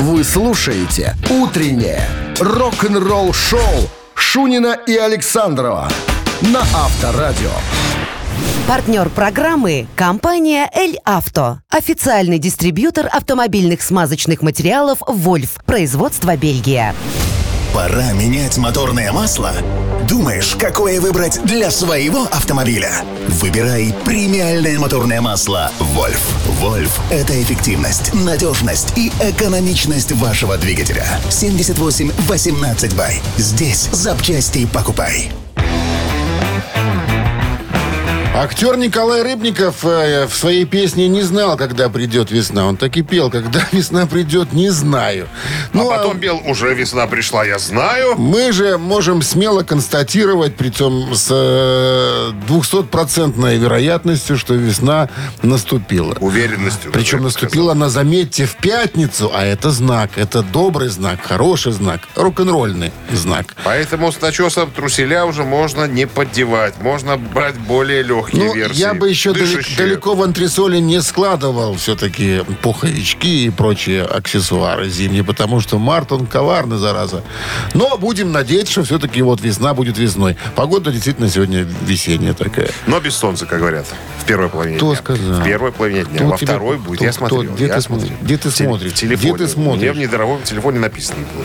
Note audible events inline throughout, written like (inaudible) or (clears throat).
Вы слушаете «Утреннее рок-н-ролл-шоу» Шунина и Александрова на Авторадио. Партнер программы – компания «Эль Авто». Официальный дистрибьютор автомобильных смазочных материалов «Вольф». Производство Бельгия. Пора менять моторное масло? Думаешь, какое выбрать для своего автомобиля? Выбирай премиальное моторное масло «Вольф». «Вольф» — это эффективность, надежность и экономичность вашего двигателя. 78-18 бай. Здесь запчасти покупай. Актер Николай Рыбников э, в своей песне не знал, когда придет весна. Он так и пел, когда (laughs) весна придет, не знаю. Ну, а потом пел «Уже весна пришла, я знаю». Мы же можем смело констатировать, притом с э, 200-процентной вероятностью, что весна наступила. Уверенностью. Причем наступила она, заметьте, в пятницу, а это знак, это добрый знак, хороший знак, рок-н-ролльный знак. Поэтому с начесом труселя уже можно не поддевать. Можно брать более легкие Ну, версии. я бы еще дышащие. далеко в антресоли не складывал все-таки пуховички и прочие аксессуары зимние, потому что март, он коварный, зараза. Но будем надеяться, что все-таки вот весна будет весной. Погода действительно сегодня весенняя такая. Но без солнца, как говорят, в первой половине Кто дня. сказал? В первой половине дня. Кто Во тебе- второй будет. кто- я кто- смотрел. где я ты смотрел. где ты смотришь? В телефоне. Где ты смотришь? Мне в недорогом телефоне написано было,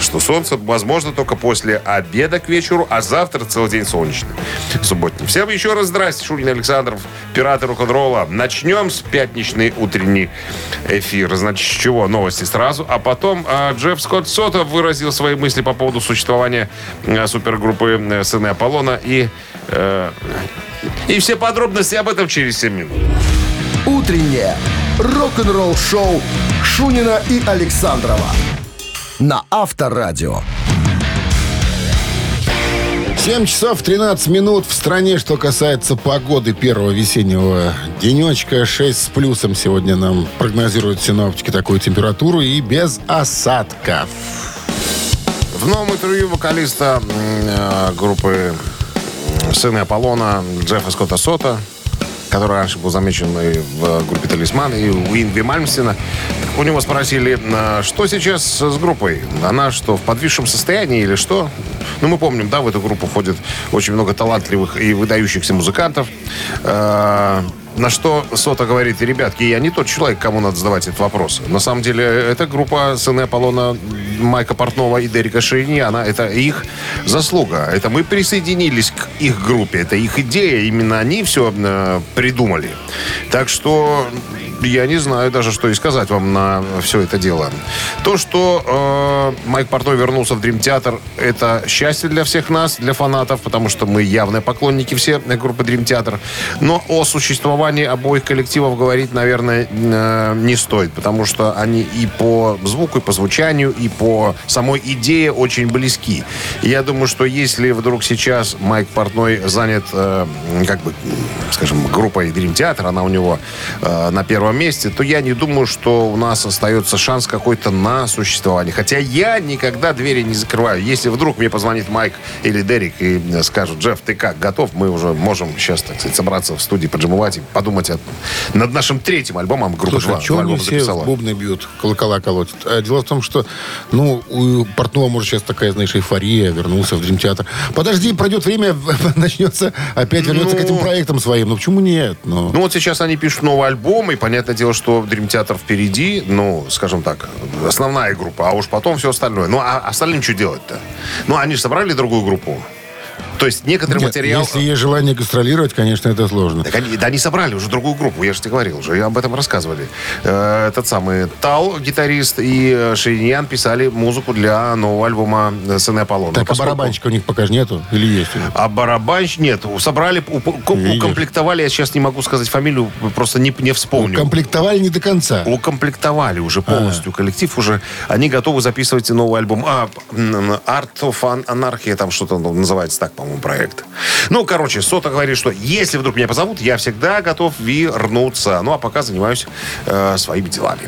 что солнце возможно только после обеда к вечеру, а завтра целый день солнечный. Субботний. Всем еще раз здрасте, Шурин Александров, пираты рок-н-ролла. Начнем с пятничный утренний эфир. Значит, с чего? Новости сразу. А потом а, Джефф Скотт Сота выразил свои мысли по поводу существования э, супергруппы э, сыны Аполлона и... э, и все подробности об этом через 7 минут. Утреннее рок-н-ролл-шоу Шунина и Александрова на Авторадио. 7 часов 13 минут в стране, что касается погоды первого весеннего денечка. 6 с плюсом сегодня нам прогнозируют синоптики такую температуру и без осадков. В новом интервью вокалиста э, группы «Сыны Аполлона» Джеффа Скотта Сота, который раньше был замечен и в группе «Талисман», и у Инви Мальмстина, у него спросили, э, что сейчас с группой? Она что, в подвисшем состоянии или что? Ну, мы помним, да, в эту группу входит очень много талантливых и выдающихся музыкантов. Э, На что Сота говорит, ребятки, я не тот человек, кому надо задавать этот вопрос. На самом деле, это группа сыны Аполлона Майка Портнова и Дерека Шейни, она, это их заслуга. Это мы присоединились к их группе, это их идея, именно они все э, придумали. Так что я не знаю даже, что и сказать вам на все это дело. То, что э, Майк Портной вернулся в Дрим Театр, это счастье для всех нас, для фанатов, потому что мы явные поклонники все группы Дрим Театр. Но о существовании обоих коллективов говорить, наверное, э, не стоит, потому что они и по звуку, и по звучанию, и по самой идее очень близки. Я думаю, что если вдруг сейчас Майк Портной занят, э, как бы, скажем, группой Дрим Театр, она у него э, на первом месте, то я не думаю, что у нас остается шанс какой-то на существование. Хотя я никогда двери не закрываю. Если вдруг мне позвонит Майк или Дерек и э, скажут, Джефф, ты как, готов? Мы уже можем сейчас, так сказать, собраться в студии, поджимывать и подумать о- над нашим третьим альбомом. Группа Слушай, «Два». что Два они альбома все записала. бубны бьют, колокола колотят? А дело в том, что, ну, у Портнова, может, сейчас такая, знаешь, эйфория, вернулся в Дрим-театр. Подожди, пройдет время, (laughs) начнется, опять вернется к этим Ну. проектам своим. Ну, почему нет? Ну, Ну вот сейчас они пишут новый альбом, и понятное дело, что Дрим Театр впереди, ну, скажем так, основная группа, а уж потом все остальное. Ну, а остальным что делать-то? Ну, они же собрали другую группу. То есть некоторый нет, материал... если есть желание гастролировать, конечно, это сложно. Так они, да они собрали уже другую группу, я же тебе говорил, уже об этом рассказывали. Э, этот самый Тал, гитарист, и э, Шейньян писали музыку для нового альбома э, «Сыны Аполлона». Так, а Поскольку- барабанщика у них пока же нету? Или есть? А барабанщик нет. Собрали, уп- укомплектовали, я сейчас не могу сказать фамилию, просто не, не вспомню. Комплектовали не до конца. укомплектовали уже полностью коллектив, уже они готовы записывать новый альбом. А, Art of An- Anarchy, там что-то называется так, по-моему, проект. Ну, короче, Сота говорит, что если вдруг меня позовут, я всегда готов вернуться. Ну, а пока занимаюсь э, своими делами.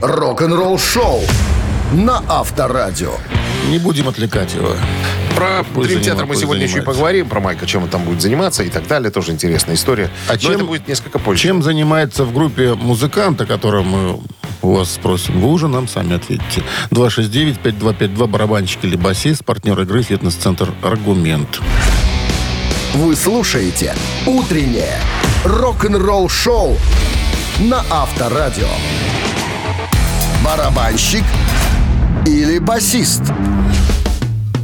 Рок-н-ролл-шоу на Авторадио. Не будем отвлекать его. Про Пусть Дрим Театр занима- мы сегодня еще и поговорим, про Майка, чем он там будет заниматься и так далее. Тоже интересная история. А Но чем- это будет несколько позже. Чем занимается в группе музыкант, о котором мы у вас спросим. Вы уже нам сами ответите. 269-5252, барабанщик или басист, партнер игры «Фитнес-центр Аргумент». Вы слушаете «Утреннее рок-н-ролл-шоу» на Авторадио. Барабанщик или басист?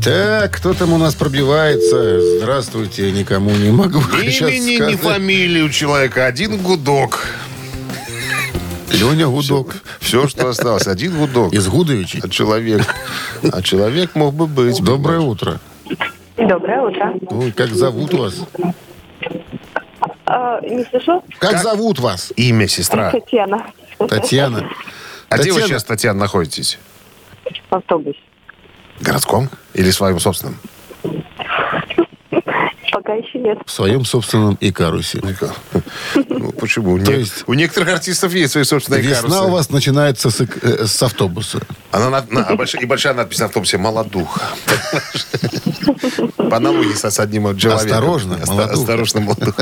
Так, кто там у нас пробивается? Здравствуйте, никому не могу Ни (laughs) сейчас имени, ни сказать. фамилии у человека. Один гудок. Леня Гудок. Все, что осталось. Один гудок. Из Гудовичей. А человек... А человек мог бы быть. Доброе утро. Доброе утро. Ой, как зовут вас? А, не слышу? Как, зовут вас? Имя, сестра. Татьяна. Татьяна. А где вы Татьяна. сейчас, Татьяна, находитесь? В автобусе. Городском? Или своим собственным? Пока еще нет. В своем собственном Икарусе. Ну, почему? То Не- есть- У некоторых артистов есть свои собственные Весна карусы. у вас начинается с, э, с автобуса. Она на- на- а и большая надпись на автобусе «Молодух». По аналогии со- с одним человеком. Осторожно, Оста- молодух. Осторожно, молодух.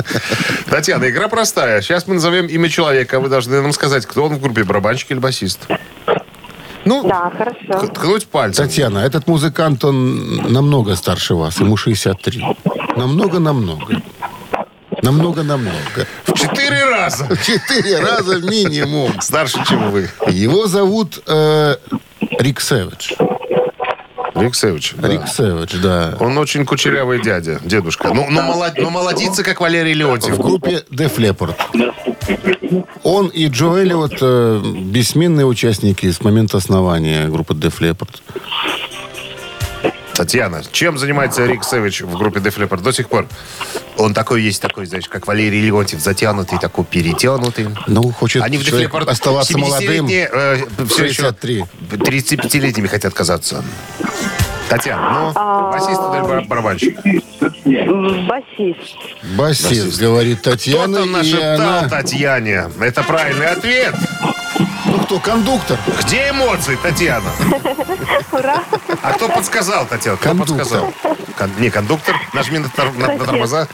Татьяна, игра простая. Сейчас мы назовем имя человека. Вы должны нам сказать, кто он в группе, барабанщик или басист. Ну, Да, хорошо. ткнуть пальцем. Татьяна, этот музыкант, он намного старше вас, ему 63. Намного-намного. Намного-намного. В четыре раза. Четыре раза минимум. Старше, чем вы. Его зовут э, Рик Сэвидж. Рик Севич. да. Рик Сэвидж, да. Он очень кучерявый дядя, дедушка. Ну, но, молод- но молодится, как Валерий Леонтьев. В группе Def Leppard. Он и Джо Эллиот э, бессменные участники с момента основания группы Def Leppard. Татьяна, чем занимается Рик Сэвидж в группе Def Leppard до сих пор? Он такой есть такой, знаешь, как Валерий Леонтьев, затянутый, такой перетянутый. Ну, хочет Они в Def Leppard оставаться молодым. 70-летние, э, все еще 63. 35-летними хотят казаться. Татьяна, ну, басист или бар- барабанщик? Басист. Басист, говорит Кто Татьяна. там и нашептал она... Татьяне? Это правильный ответ. Ну, кто, кондуктор? Где эмоции, Татьяна? Ура! А кто подсказал, Татьяна? Кто Кондуктор. подсказал? Кон- не, кондуктор. Нажми на, тор- на- на тормоза.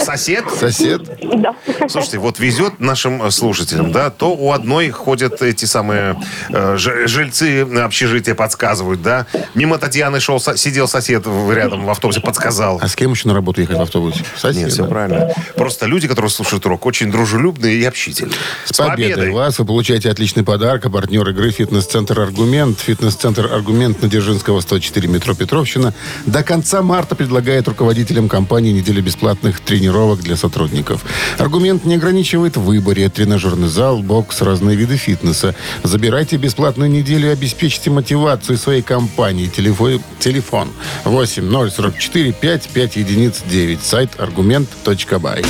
Сосед? Сосед? Да. Слушайте, вот везет нашим э, слушателям, да, то у одной ходят эти самые э, жильцы общежития подсказывают, да. Мимо Татьяны шел, сидел сосед рядом в автобусе, подсказал. А с кем еще на работу ехать в автобусе? Сосед. Нет, все правильно. Просто люди, которые слушают рок, очень дружелюбные и общительные. С победой вас! Вы получаете отличный подарок. А партнер игры «Фитнес-центр Аргумент». «Фитнес-центр Аргумент» на Дзержинского, 104, метро Петровщина. До конца марта предлагает руководителям компании неделю бесплатных тренировок для сотрудников. «Аргумент» не ограничивает в выборе. Тренажерный зал, бокс, разные виды фитнеса. Забирайте бесплатную неделю и обеспечьте мотивацию своей компании. Телефон, телефон 8 044 5 5 единиц 9. Сайт аргумент.бай.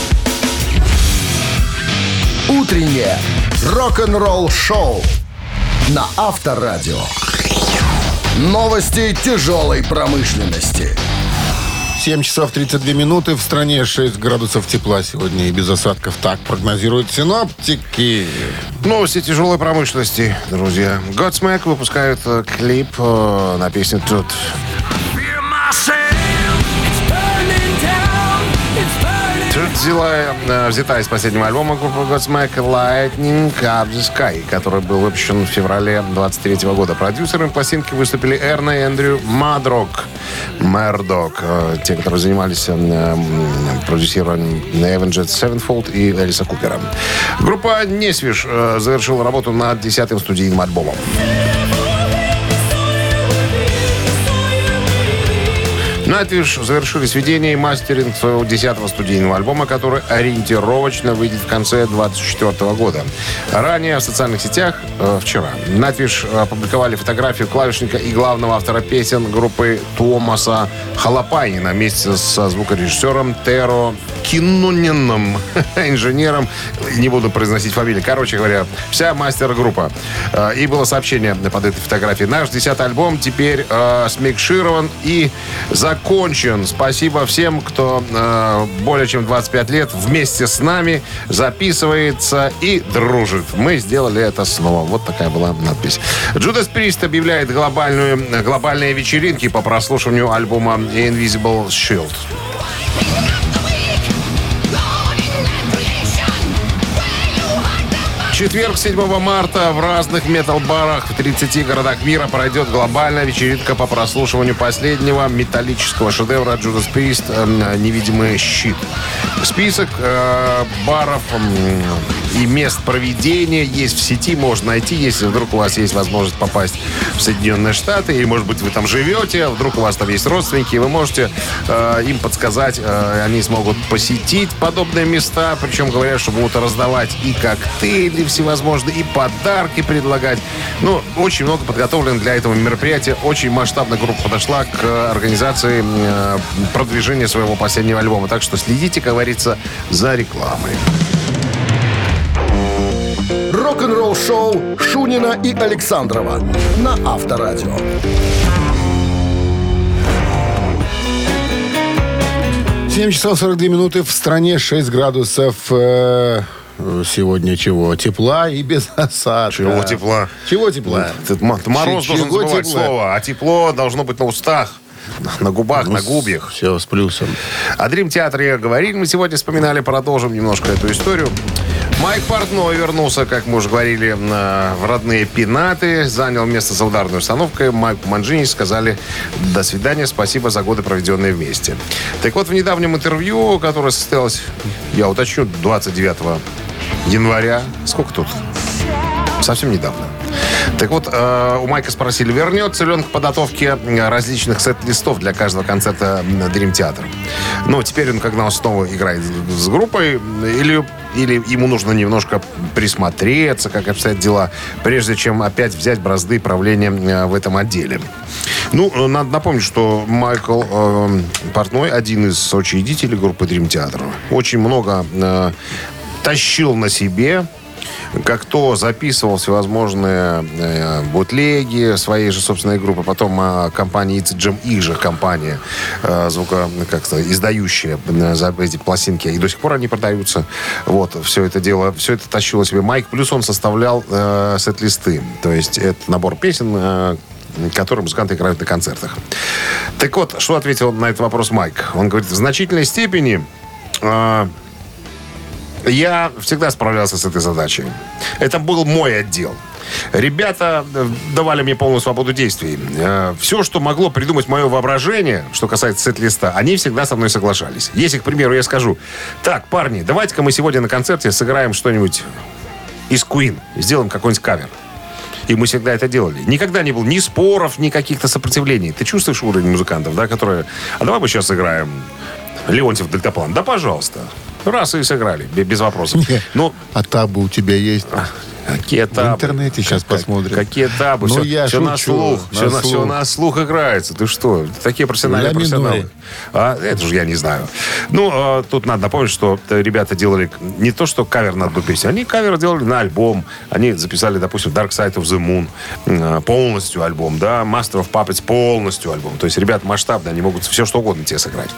«Утреннее рок-н-ролл-шоу» на Авторадио. Новости тяжелой промышленности. 7 часов 32 минуты. В стране 6 градусов тепла сегодня и без осадков. Так прогнозируют синоптики. Новости тяжелой промышленности, друзья. Godsmack выпускают э, клип э, на песню «Тут». Взяла, э, взята из последнего альбома группы Godsmack Lightning Up the Sky, который был выпущен в феврале 23 года. Продюсерами пластинки выступили Эрна и Эндрю Мадрок. Мердок, э, те, которые занимались э, продюсированием Avenged Sevenfold и Элиса Купера. Группа Несвиш завершила работу над десятым студийным альбомом. Nightwish завершили сведение и мастеринг своего десятого студийного альбома, который ориентировочно выйдет в конце 2024 года. Ранее в социальных сетях, э, вчера, Nightwish опубликовали фотографию клавишника и главного автора песен группы Томаса Халапайнина вместе со звукорежиссером Теро Кинунином, (laughs) инженером, не буду произносить фамилии. Короче говоря, вся мастер-группа. Э, И было сообщение под этой фотографией. Наш десятый альбом теперь э, смикширован и закончен. Спасибо всем, кто э, более чем 25 лет вместе с нами записывается и дружит. Мы сделали это снова. Вот такая была надпись. Judas Priest объявляет глобальную, глобальные вечеринки по прослушиванию альбома Invisible Shield. Четверг, 7 марта, в разных метал-барах в 30 городах мира пройдет глобальная вечеринка по прослушиванию последнего металлического шедевра Judas Priest э, «Невидимый щит». Список э, баров э, и мест проведения есть в сети, можно найти, если вдруг у вас есть возможность попасть в Соединенные Штаты, или, может быть, вы там живете, вдруг у вас там есть родственники, вы можете э, им подсказать, э, они смогут посетить подобные места, причем говорят, что будут раздавать и коктейли всевозможные, и подарки предлагать. Ну, очень много подготовлено для этого мероприятия. Очень масштабная группа подошла к организации э, продвижения своего последнего альбома. Так что следите, как говорится, за рекламой. Рок-н-ролл шоу Шунина и Александрова на Авторадио. 7 часов 42 минуты в стране 6 градусов э, сегодня чего? Тепла и без (laughs) осадка. Чего тепла? Чего тепла? Этот м- мороз Чего должен забывать тепла? слово, а тепло должно быть на устах, на губах, на губьях. Все с плюсом. О Дрим Театре говорили мы сегодня, вспоминали, продолжим немножко эту историю. Майк Портной вернулся, как мы уже говорили, в родные пенаты, занял место за ударной установкой. Майку Манджини сказали «до свидания, спасибо за годы, проведенные вместе». Так вот, в недавнем интервью, которое состоялось, я уточню, 29 января, сколько тут? Совсем недавно. Так вот, э, у Майка спросили, вернется ли он к подготовке э, различных сет-листов для каждого концерта Dream Theater. Ну, теперь он, когда он снова играет с группой, или, или ему нужно немножко присмотреться, как обстоят дела, прежде чем опять взять бразды правления э, в этом отделе. Ну, э, надо напомнить, что Майкл э, Портной один из соучредителей группы Dream Theater. Очень много э, тащил на себе как то записывал всевозможные э, бутлеги своей же собственной группы, потом э, компания EasyJam, их же компания, э, звука, как-то издающая э, за эти пластинки, и до сих пор они продаются. Вот, все это дело, все это тащило себе Майк, плюс он составлял э, сет-листы, то есть это набор песен, э, которые музыканты играют на концертах. Так вот, что ответил на этот вопрос Майк? Он говорит, в значительной степени э, я всегда справлялся с этой задачей. Это был мой отдел. Ребята э, давали мне полную свободу действий. Э, Все, что могло придумать мое воображение, что касается сет-листа, они всегда со мной соглашались. Если, к примеру, я скажу, так, парни, давайте-ка мы сегодня на концерте сыграем что-нибудь из Queen, сделаем какой-нибудь кавер. И мы всегда это делали. Никогда не было ни споров, ни каких-то сопротивлений. Ты чувствуешь уровень музыкантов, да, которые... А давай мы сейчас сыграем Леонтьев Дельтаплан. Да, пожалуйста. Раз и сыграли, бе- без вопросов. Ну, А табы у тебя есть? Какие этапы? интернете щас Как- посмотрим. Какие этапы? Ну, все, я все на слух. на все, на, слух. все на слух играется. Ты что? Такие профессиональные Ля профессионалы. А, это же я не знаю. Ну, а, тут надо напомнить, что э, ребята делали не то, что кавер на одну песню. Они кавер делали на альбом. Они записали, допустим, Dark Side of the Moon э, полностью альбом, да, Master of Puppets полностью альбом. То есть ребята масштабные, они могут все что угодно тебе сыграть.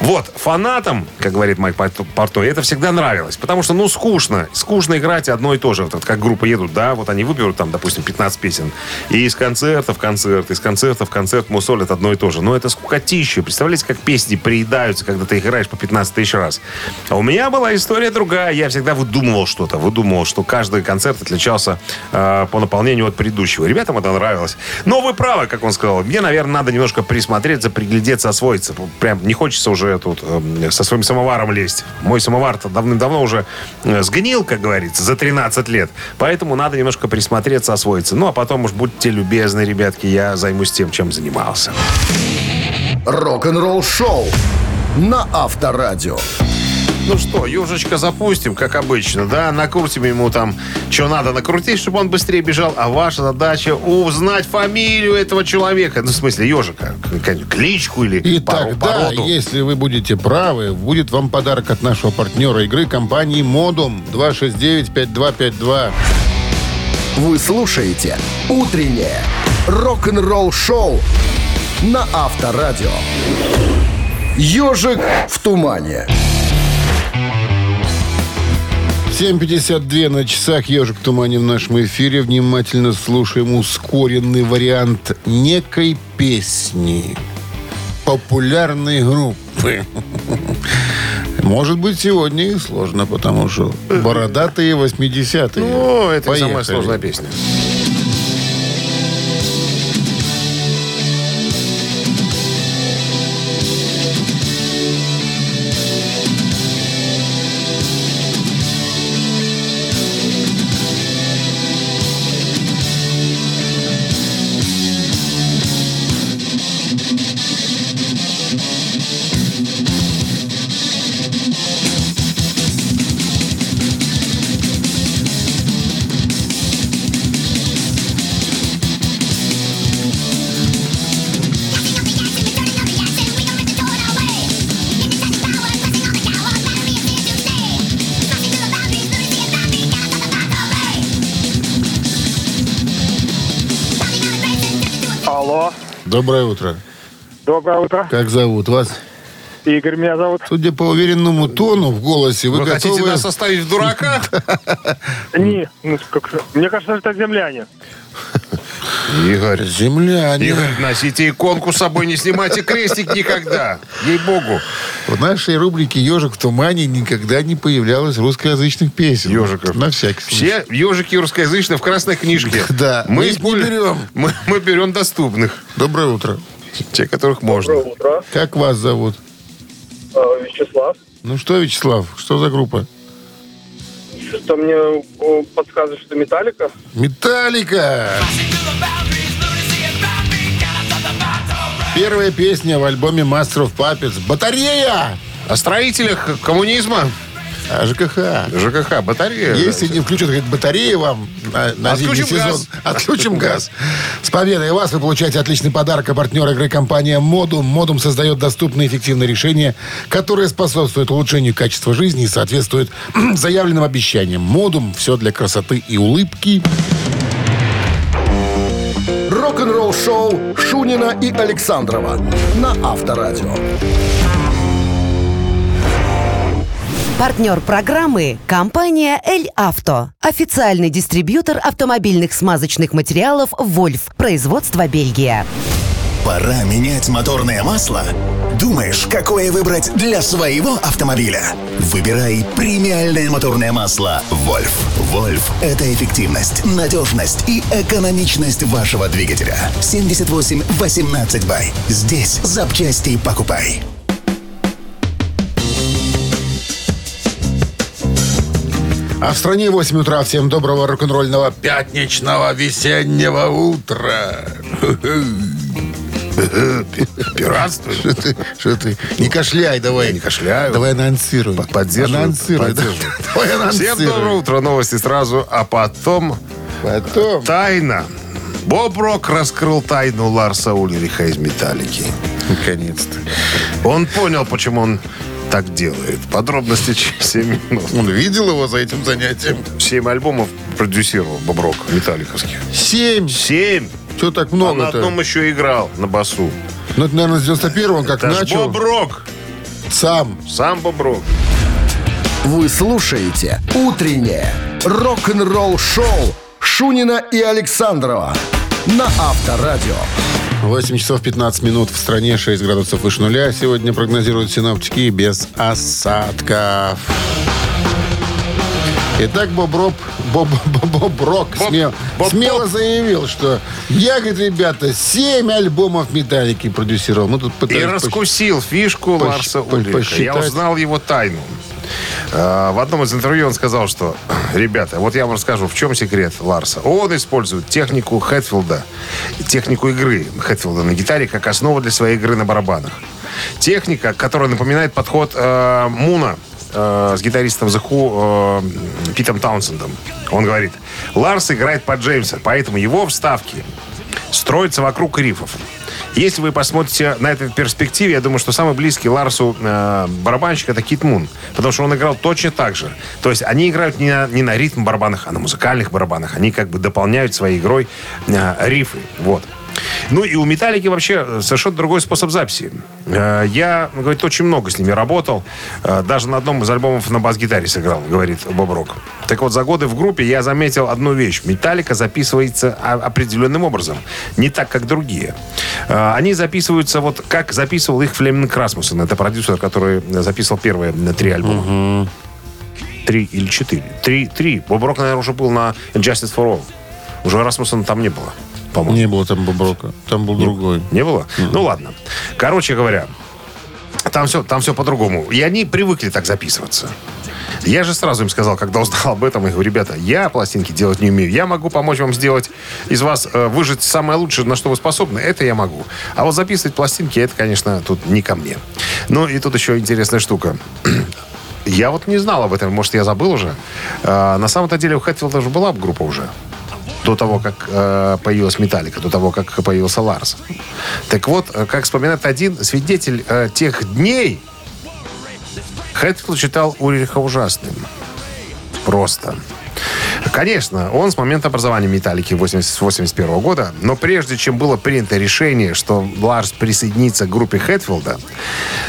Вот, фанатам, как говорит Майк Порт- Портой, это всегда нравилось. Потому что, ну, скучно. Скучно играть одно и то же. Вот как группа едут, да, вот они выберут там, допустим, 15 песен. И из концерта в концерт, из концерта в концерт мусолят одно и то же. Но это скукотища. Представляете, как песни приедаются, когда ты их играешь по 15 тысяч раз. А у меня была история другая. Я всегда выдумывал что-то. Выдумывал, что каждый концерт отличался э, по наполнению от предыдущего. Ребятам это нравилось. Но вы правы, как он сказал. Мне, наверное, надо немножко присмотреться, приглядеться, освоиться. Прям не хочется уже тут э, со своим самоваром лезть. Мой самовар-то давным-давно уже э, сгнил, как говорится, за 13 лет. Поэтому надо немножко присмотреться, освоиться. Ну, а потом уж будьте любезны, ребятки, я займусь тем, чем занимался. Рок-н-ролл шоу на Авторадио. Ну что, ежечка запустим, как обычно, да? Накрутим ему там, что надо накрутить, чтобы он быстрее бежал. А ваша задача узнать фамилию этого человека. Ну, в смысле, ежика. Кличку или И пару- тогда, породу. если вы будете правы, будет вам подарок от нашего партнера игры компании «Модум» 269-5252. Вы слушаете «Утреннее рок-н-ролл шоу» на Авторадио. «Ежик в тумане». 7.52 на часах. «Ежик в тумане» в нашем эфире. Внимательно слушаем ускоренный вариант некой песни популярной группы. Может быть, сегодня и сложно, потому что бородатые 80-е. Ну, это Поехали. самая сложная песня. Доброе утро. доброе утро. Как зовут вас? Игорь меня зовут. Судя по уверенному тону в голосе, вы, Вы хотите готовы... нас оставить в дураках? (laughs) Не, ну, мне кажется, это земляне. Игорь, Земляне. Игорь, носите иконку с собой, не снимайте крестик никогда. Ей-богу. В нашей рубрике «Ежик в тумане» никогда не появлялось русскоязычных песен. Ежиков. На всякий случай. Все ежики русскоязычные в красной книжке. (laughs) Да, мы их не берем. Мы, мы берем доступных. Доброе утро. Те, которых можно. утро, Как вас зовут? Вячеслав. Ну что, Вячеслав, что за группа? Что мне подсказывает, что Металлика? Металлика! Первая песня в альбоме Master of Puppets. Батарея! О строителях коммунизма. А, ЖКХ. ЖКХ, батарея. Если не включат, говорит, батареи вам на, на зимний Отключим сезон. газ. (laughs) Отключим газ. С победой вас вы получаете отличный подарок. А партнер игры компания Модум. Модум создает доступные и эффективные решения, которые способствуют улучшению качества жизни и соответствуют (clears throat) заявленным обещаниям. Модум. Все для красоты и улыбки. Рок-н-ролл шоу Шунина и Александрова на Авторадио. Партнер программы – компания «Эль Авто». Официальный дистрибьютор автомобильных смазочных материалов «Вольф». Производство Бельгия. Пора менять моторное масло? Думаешь, какое выбрать для своего автомобиля? Выбирай премиальное моторное масло «Вольф». «Вольф» — это эффективность, надежность и экономичность вашего двигателя. 78-18 бай. Здесь запчасти покупай. А в стране 8 утра. Всем доброго рок-н-ролльного пятничного весеннего утра. Пиратство. Что ты, что ты? Не кашляй давай. Я не кашляю. Давай анонсируй. Поддерживаю. Анонсируй. (laughs) Давай Всем анонсируй. доброе утро. Новости сразу, а потом Потом. тайна. Боб Рок раскрыл тайну Ларса Ульриха из «Металлики». Наконец-то. Он понял, почему он так делает. Подробности через 7 минут. Он видел его за этим занятием. Семь альбомов продюсировал Боб Рок металликовских. Семь. Семь. Что так А на много-то? одном еще играл на басу. Ну, это, наверное, с 91-го он как Это начал. Боб Рок. Сам. Сам Боб Рок. Вы слушаете «Утреннее рок-н-ролл-шоу» Шунина и Александрова на Авторадио. 8 часов 15 минут в стране, 6 градусов выше нуля. Сегодня прогнозируют синоптики без осадков. Итак, Боб Роб, Боб, (laughs) Боб, Боб Рок Боб- смел- Боб- смело Боб. заявил, что я, говорит, ребята, 7 альбомов «Металлики» продюсировал. Мы тут И раскусил фишку посч- Ларса по- Ульриха. Я посчитать. узнал его тайну. А, В одном из интервью он сказал, что, (clears throat) ребята, вот я вам расскажу, в чем секрет Ларса. Он использует технику Хэтфилда, технику игры Хэтфилда на гитаре как основу для своей игры на барабанах. Техника, которая напоминает подход э, Муна э, с гитаристом The Who э, Питом Таунсендом. Он говорит, Ларс играет под Джеймса, поэтому его вставки строятся вокруг рифов. Если вы посмотрите на этой перспективе, я думаю, что самый близкий Ларсу э, барабанщик это Кит Мун. Потому что он играл точно так же. То есть они играют не на, не на ритм барабанах, а на музыкальных барабанах. Они как бы дополняют своей игрой э, рифы. Вот. Ну и у Металлики вообще совершенно другой способ записи. Э, Я, говорит, очень много с ними работал. Э, Даже на одном из альбомов на бас-гитаре сыграл, говорит Боб Рок. Так вот, за годы в группе я заметил одну вещь. Металлика записывается о- определенным образом. Не так, как другие. Э, Они записываются вот как записывал их Флеминг Расмуссен. Это продюсер, который записывал первые э, три альбома. Три или четыре. Три, три. Боб Рок, наверное, уже был на Justice for All. Уже Расмуссена там не было, по-моему. Не было там Боброка. Там был другой. Не было? Ну ладно. Короче говоря, там все, там все по-другому. И они привыкли так записываться. Я же сразу им сказал, когда узнал (laughs) об этом, я говорю, ребята, я пластинки делать не умею. Я могу помочь вам сделать из вас, э, выжить самое лучшее, на что вы способны. Это я могу. А вот записывать пластинки, это, конечно, тут не ко мне. Ну и тут еще интересная штука. (clears throat) Я вот не знал об этом, может, я забыл уже. А, на самом-то деле у Хэтфилда же была группа уже. До того, как э, появилась Металлика, до того, как появился Ларс. Так вот, э, как вспоминает один свидетель э, тех дней, Хэтфилд считал Ульриха ужасным. Просто. Конечно, он с момента образования «Металлики» 1981 года, но прежде чем было принято решение, что Ларс присоединится к группе Хэтфилда,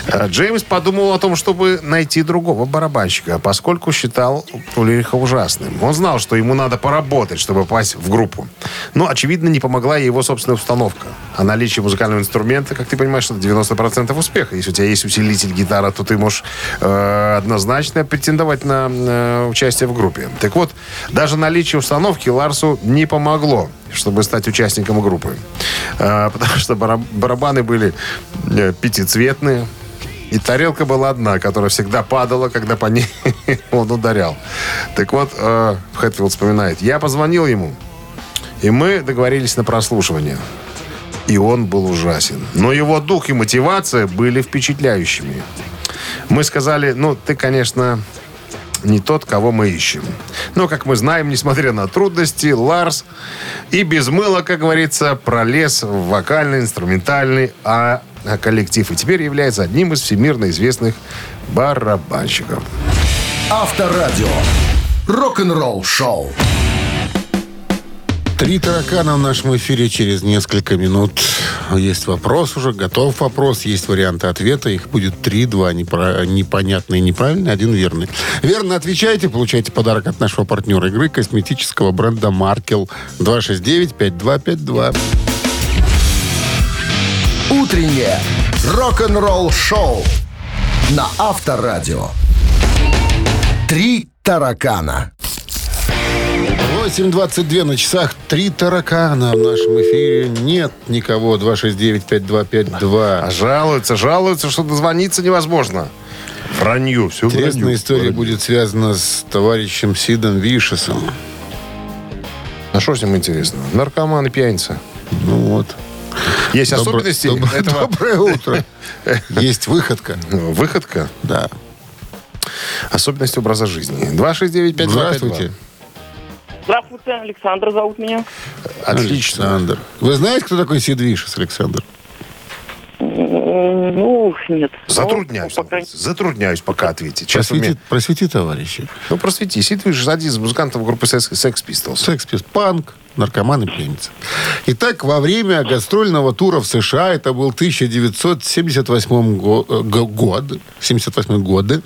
э, Джеймс подумал о том, чтобы найти другого барабанщика, поскольку считал Ульриха ужасным. Он знал, что ему надо поработать, чтобы попасть в группу. Но, очевидно, не помогла его собственная установка. А наличие музыкального инструмента, как ты понимаешь, это 90% успеха. Если у тебя есть усилитель гитара, то ты можешь э, однозначно претендовать на э, участие в группе. Так вот, даже наличие установки Ларсу не помогло, чтобы стать участником группы. Э, (laughs) потому что бара- барабаны были э, пятицветные, и тарелка была одна, которая всегда падала, когда по ней (laughs) он ударял. Так вот, э, Хэтфилд вспоминает, я позвонил ему, и мы договорились на прослушивание. И он был ужасен. Но его дух и мотивация были впечатляющими. Мы сказали, ну, ты, конечно, не тот, кого мы ищем. Но, как мы знаем, несмотря на трудности, Ларс и без мыла, как говорится, пролез в вокальный, инструментальный а, а коллектив. И теперь является одним из всемирно известных барабанщиков. Авторадио. Рок-н-ролл шоу. Три таракана в нашем эфире через несколько минут. Есть вопрос уже, готов вопрос, есть варианты ответа. Их будет три, два непра- непонятные, неправильные, один верный. Верно отвечаете, получаете подарок от нашего партнера игры косметического бренда Маркел 269-5252. Утреннее рок-н-ролл шоу на Авторадио. Три таракана. 8.22 на часах. Три таракана в нашем эфире. Нет никого. 269-5252. А жалуются, жалуются, что дозвониться невозможно. Вранью, все Интересная вранью. история Вранью. будет связана с товарищем Сидом Вишесом. А что с ним интересно? Наркоман и пьяница. Ну вот. Есть Добро- особенности добро- (laughs) этого Доброе утро. (laughs) Есть выходка. выходка, Да. особенности образа жизни. 269-5252. Здравствуйте. Здравствуйте, Александр зовут меня. Отлично. Александр. Вы знаете, кто такой Сид Вишес, Александр? Ну, нет. Затрудняюсь. Ну, по крайней- Затрудняюсь пока ответить. Сейчас Просвети, просвети, товарищи. Ну, просвети. Сид Вишес один из музыкантов группы Sex, Sex Pistols. Секс, пис- панк, наркоман и пьяница. Итак, во время гастрольного тура в США, это был 1978 го- э, го- год, 78 годы,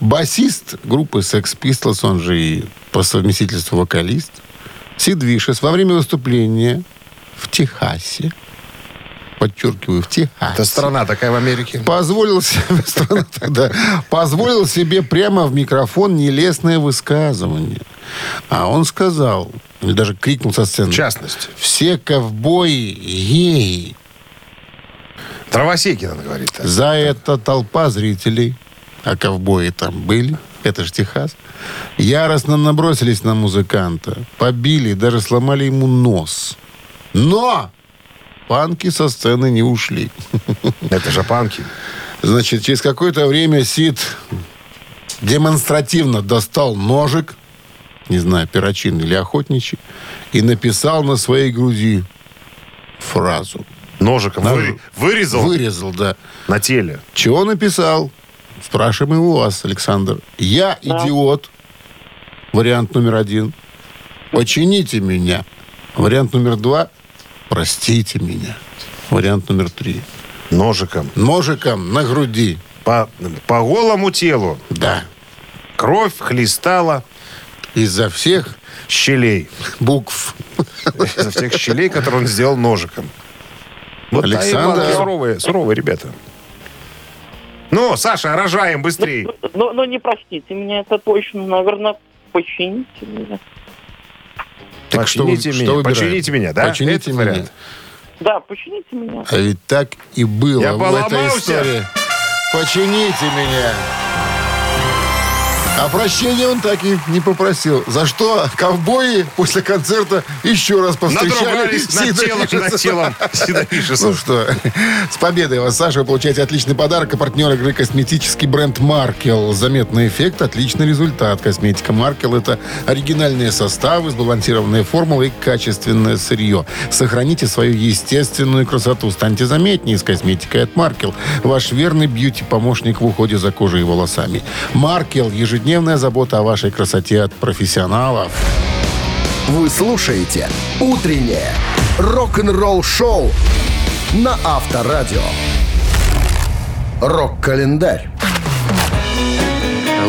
басист группы Sex Pistols, он же и по совместительству вокалист, Сид Вишес во время выступления в Техасе, подчеркиваю, в Техасе. Это страна такая в Америке. Позволил себе, (laughs) страна тогда, позволил себе прямо в микрофон нелестное высказывание. А он сказал, или даже крикнул со сцены. В частности. Все ковбои геи. Дровосеки, надо говорить. так. За это толпа зрителей, а ковбои там были, это же Техас, яростно набросились на музыканта, побили, даже сломали ему нос. Но панки со сцены не ушли. Это же панки. Значит, через какое-то время Сид демонстративно достал ножик, не знаю, перочинный или охотничий, и написал на своей груди фразу. Ножиком Нож- вы- вырезал Вырезал, да. на теле. Чего написал? Спрашиваем его у вас, Александр. Я идиот. Вариант номер один. Почините меня. Вариант номер два. Простите меня. Вариант номер три. Ножиком. Ножиком на груди. По, по голому телу. Да. Кровь хлестала Из-за всех щелей. букв. Из-за всех щелей, которые он сделал ножиком. Вот Александр. суровые, суровые ребята. Ну, Саша, рожаем быстрее. Ну, ну, не простите меня, это точно. Наверное, почините меня. Так что почините что меня. выбираем? почините меня, да? Почините Это меня. вариант. Да, почините меня. А ведь так и было Я в этой поломался. истории. Почините меня. А прощения он так и не попросил. За что ковбои после концерта еще раз повстречали Надругались над телом, над телом. Ну что, с победой вас, Саша. Вы получаете отличный подарок. А партнер игры косметический бренд Маркел. Заметный эффект, отличный результат. Косметика Маркел – это оригинальные составы, сбалансированные формулы и качественное сырье. Сохраните свою естественную красоту. Станьте заметнее с косметикой от Маркел. Ваш верный бьюти-помощник в уходе за кожей и волосами. Маркел – ежедневная забота о вашей красоте от профессионалов. Вы слушаете «Утреннее рок-н-ролл-шоу» на Авторадио. Рок-календарь.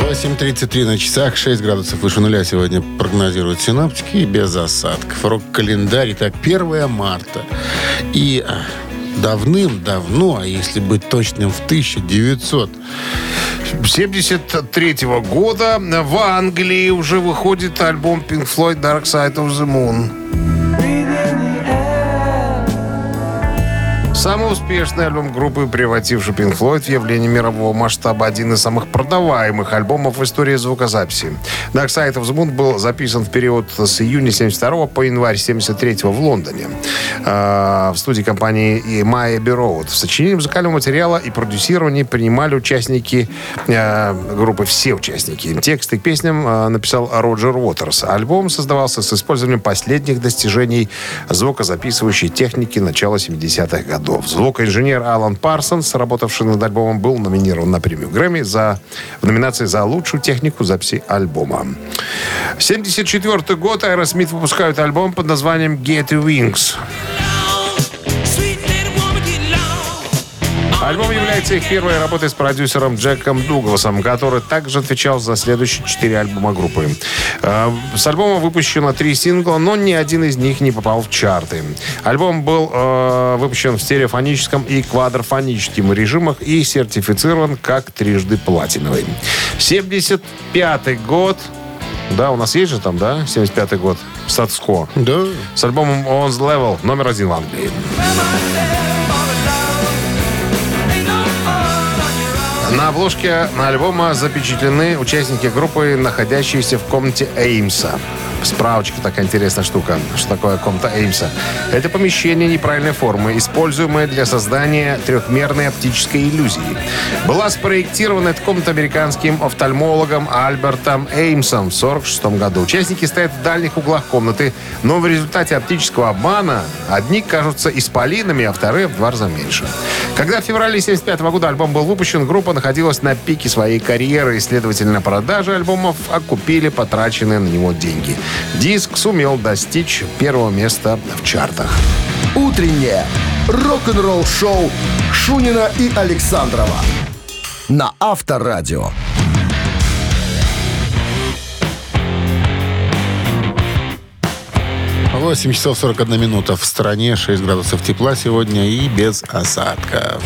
8.33 на часах, 6 градусов выше нуля сегодня прогнозируют синаптики и без осадков. Рок-календарь, итак, 1 марта. И а, давным-давно, а если быть точным, в 1900 73 года в Англии уже выходит альбом Pink Floyd Dark Side of the Moon. Самый успешный альбом группы, превративший Pink Floyd в явление мирового масштаба, один из самых продаваемых альбомов в истории звукозаписи. Dark Side of the Moon был записан в период с июня 72 по январь 73 в Лондоне э, в студии компании Maya Road. В сочинении музыкального материала и продюсировании принимали участники э, группы, все участники. Тексты к песням э, написал Роджер Уотерс. Альбом создавался с использованием последних достижений звукозаписывающей техники начала 70-х годов. Звукоинженер Алан Парсонс, работавший над альбомом, был номинирован на премию Грэмми за, в номинации за лучшую технику записи альбома. 74 год Aerosmith выпускают альбом под названием Get Wings. Альбом является их первой работой с продюсером Джеком Дугласом, который также отвечал за следующие четыре альбома группы. Э, С альбома выпущено три сингла, но ни один из них не попал в чарты. Альбом был э, выпущен в стереофоническом и квадрофоническом режимах и сертифицирован как трижды платиновый. 75 год. Да, у нас есть же там, да, 75 год. Статско. Да. С альбомом On Level, номер один в Англии. На обложке на альбома запечатлены участники группы, находящиеся в комнате Эймса. Справочка такая интересная штука. Что такое комната Эймса? Это помещение неправильной формы, используемое для создания трехмерной оптической иллюзии. Была спроектирована эта комната американским офтальмологом Альбертом Эймсом в 1946 году. Участники стоят в дальних углах комнаты, но в результате оптического обмана одни кажутся исполинами, а вторые в два раза меньше. Когда в феврале 1975 года альбом был выпущен, группа находилась на пике своей карьеры, и, следовательно, продажи альбомов окупили потраченные на него деньги. Диск сумел достичь первого места в чартах. Утреннее рок-н-ролл-шоу Шунина и Александрова на Авторадио. Восемь часов 41 минута в стране, 6 градусов тепла сегодня и без осадков.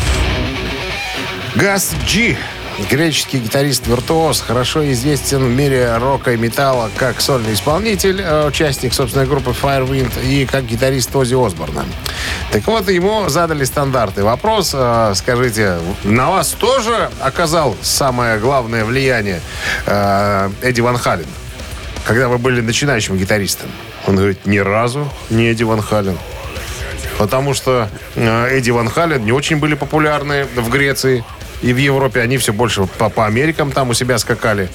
Газ Джи. Греческий гитарист-виртуоз, хорошо известен в мире рока и металла как сольный исполнитель, э, участник собственной группы Firewind и как гитарист Ози Осборна. Так вот, ему задали стандартный вопрос. э, Скажите, на вас тоже оказал самое главное влияние э, Эдди Ван Хален, когда вы были начинающим гитаристом? Он говорит, ни разу не Эдди Ван Хален. Потому что Эдди Ван Хален не очень были популярны в Греции и в Европе. Они все больше по, по Америкам там у себя скакали.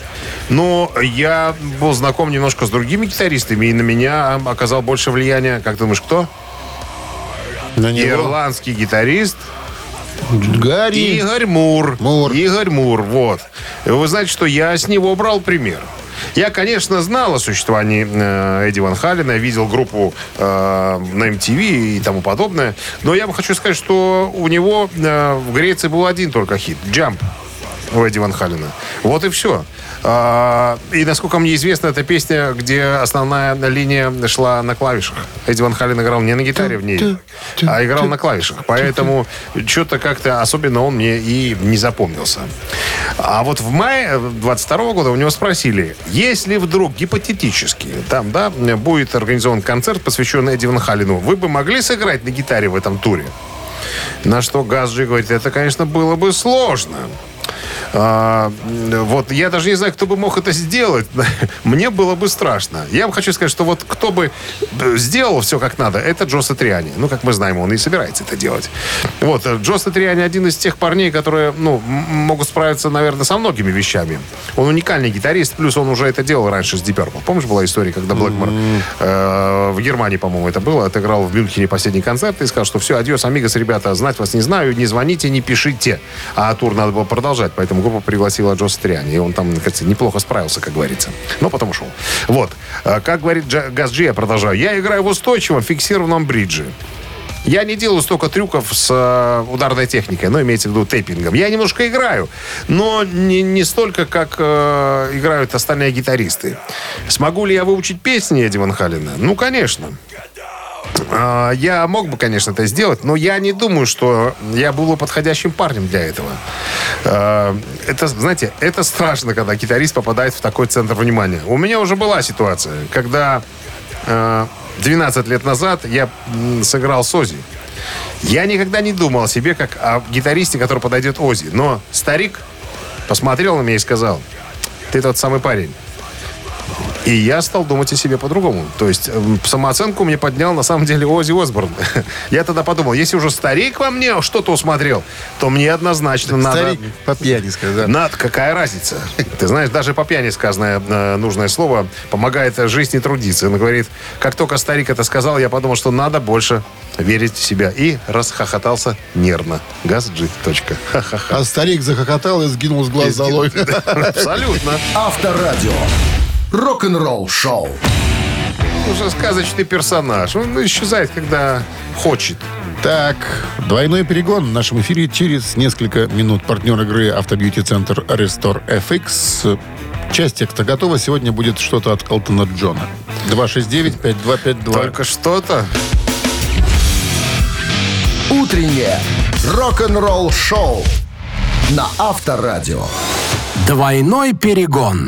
Но я был знаком немножко с другими гитаристами, и на меня оказал больше влияния, как думаешь, кто? На него Ирландский гитарист Гарри. Игорь Мур. Мур. Игорь Мур, вот. Вы знаете, что я с него брал пример. Я, конечно, знал о существовании э, Эдди Ван Халлена, я видел группу э, на MTV и тому подобное, но я бы хочу сказать, что у него э, в Греции был один только хит «Jump» у Эдди Ван Халлена. Вот и все. А, И, насколько мне известно, это песня, где основная линия шла на клавишах. Эдди Ван Халлен играл не на гитаре в ней, а играл на клавишах. Поэтому что-то как-то особенно он мне и не запомнился. А вот в мае 22 года у него спросили, если вдруг гипотетически там, да, будет организован концерт, посвященный Эдди Ван Халлену, вы бы могли сыграть на гитаре в этом туре? На что Газджи говорит, это, конечно, было бы сложно. А, вот я даже не знаю, кто бы мог это сделать. (laughs) Мне было бы страшно. Я вам хочу сказать, что вот кто бы э, сделал все как надо, это Джо Сатриани. Ну, как мы знаем, он и собирается это делать. Вот, э, Джо Сатриани один из тех парней, которые, ну, могут справиться, наверное, со многими вещами. Он уникальный гитарист, плюс он уже это делал раньше с Deep Purple. Помнишь, была история, когда Блэкмор э, в Германии, по-моему, это было, отыграл в Мюнхене последний концерт и сказал, что все, адьос, амигос, ребята, знать вас не знаю, не звоните, не пишите. А тур надо было продолжать, поэтому группа пригласила Джо Сатриани. И он там, кажется, неплохо справился, как говорится. Но потом ушел. Вот. Э, Как говорит Газджи, я продолжаю. Я играю в устойчивом фиксированном бридже. Я не делаю столько трюков с э, ударной техникой, но имеется в виду тейпингом. Я немножко играю, но не, не столько, как э, играют остальные гитаристы. Смогу ли я выучить песни Эдди Ван Халлена? Ну, конечно. А, Я мог бы, конечно, это сделать, но я не думаю, что я был бы подходящим парнем для этого. А, Это, знаете, это страшно, когда гитарист попадает в такой центр внимания. У меня уже была ситуация, когда э, 12 лет назад я сыграл с Ози. Я никогда не думал о себе как о гитаристе, который подойдет Ози. Но старик посмотрел на меня и сказал, ты тот самый парень. И я стал думать о себе по-другому. То есть эм, самооценку мне поднял на самом деле Ози Осборн. (laughs) Я тогда подумал, если уже старик во мне что-то усмотрел, то мне однозначно надо... Старик по пьяни сказал. Надо, какая разница? Ты знаешь, даже по пьяни сказанное э, нужное слово помогает жизни трудиться. Он говорит, как только старик это сказал, я подумал, что надо больше верить в себя. И расхохотался нервно. Газджи. Точка. (laughs) Ха-ха-ха. А старик захохотал и сгинул с глаз долой. (laughs) Абсолютно. Авторадио. Рок-н-ролл шоу. Уже сказочный персонаж. Он исчезает, когда хочет. Так, двойной перегон в нашем эфире через несколько минут. Партнер игры Автобьюти-центр Restore FX. Часть текста готова. Сегодня будет что-то от Элтона Джона. 269-5252. Только что-то. Утреннее рок-н-ролл шоу на Авторадио. Двойной перегон.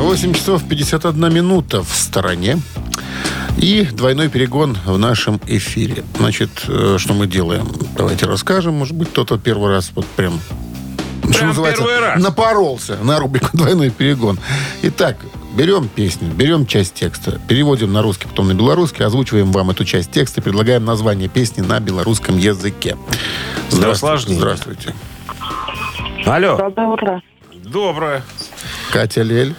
8 часов 51 минута в стороне. И двойной перегон в нашем эфире. Значит, э, что мы делаем? Давайте расскажем. Может быть, кто-то первый раз вот прям... что называется, первый раз. Напоролся на рубрику (laughs) «Двойной перегон». Итак, берем песню, берем часть текста, переводим на русский, потом на белорусский, озвучиваем вам эту часть текста и предлагаем название песни на белорусском языке. Усложнения. Здравствуйте. Алло. Доброе утро. Доброе. Катя Лель.